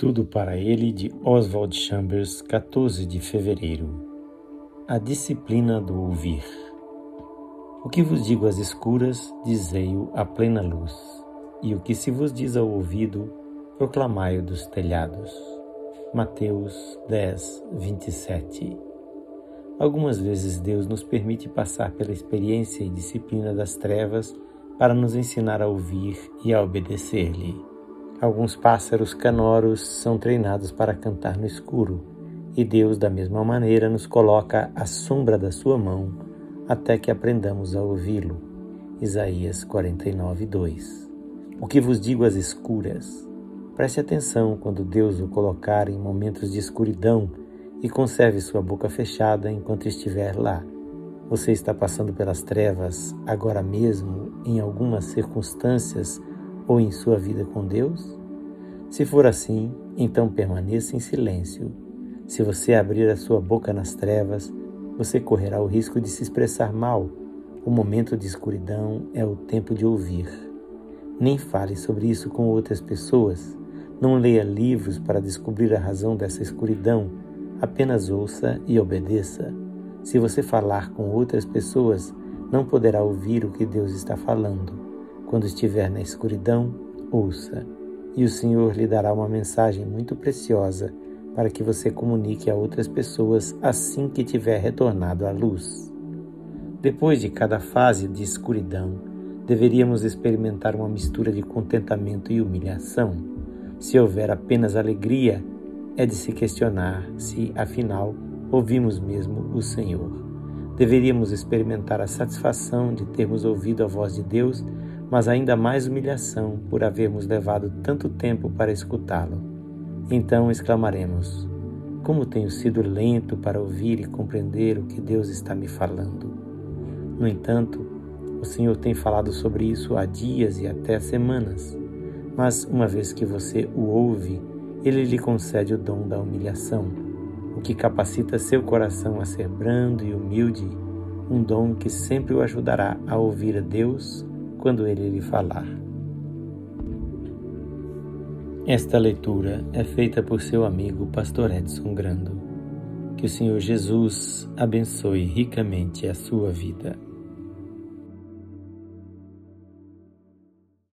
Tudo para ele de Oswald Chambers, 14 de fevereiro. A disciplina do ouvir. O que vos digo às escuras, dizei-o à plena luz, e o que se vos diz ao ouvido, proclamai-o dos telhados. Mateus 10, 27. Algumas vezes Deus nos permite passar pela experiência e disciplina das trevas para nos ensinar a ouvir e a obedecer-lhe. Alguns pássaros canoros são treinados para cantar no escuro, e Deus, da mesma maneira, nos coloca à sombra da sua mão até que aprendamos a ouvi-lo. Isaías 49, 2. O que vos digo às escuras? Preste atenção quando Deus o colocar em momentos de escuridão e conserve sua boca fechada enquanto estiver lá. Você está passando pelas trevas agora mesmo, em algumas circunstâncias ou em sua vida com Deus? Se for assim, então permaneça em silêncio. Se você abrir a sua boca nas trevas, você correrá o risco de se expressar mal. O momento de escuridão é o tempo de ouvir. Nem fale sobre isso com outras pessoas. Não leia livros para descobrir a razão dessa escuridão apenas ouça e obedeça. Se você falar com outras pessoas, não poderá ouvir o que Deus está falando. Quando estiver na escuridão, ouça, e o Senhor lhe dará uma mensagem muito preciosa para que você comunique a outras pessoas assim que tiver retornado à luz. Depois de cada fase de escuridão, deveríamos experimentar uma mistura de contentamento e humilhação. Se houver apenas alegria, é de se questionar se, afinal, ouvimos mesmo o Senhor. Deveríamos experimentar a satisfação de termos ouvido a voz de Deus, mas ainda mais humilhação por havermos levado tanto tempo para escutá-lo. Então exclamaremos: Como tenho sido lento para ouvir e compreender o que Deus está me falando. No entanto, o Senhor tem falado sobre isso há dias e até semanas. Mas uma vez que você o ouve, ele lhe concede o dom da humilhação, o que capacita seu coração a ser brando e humilde, um dom que sempre o ajudará a ouvir a Deus quando ele lhe falar. Esta leitura é feita por seu amigo Pastor Edson Grando. Que o Senhor Jesus abençoe ricamente a sua vida.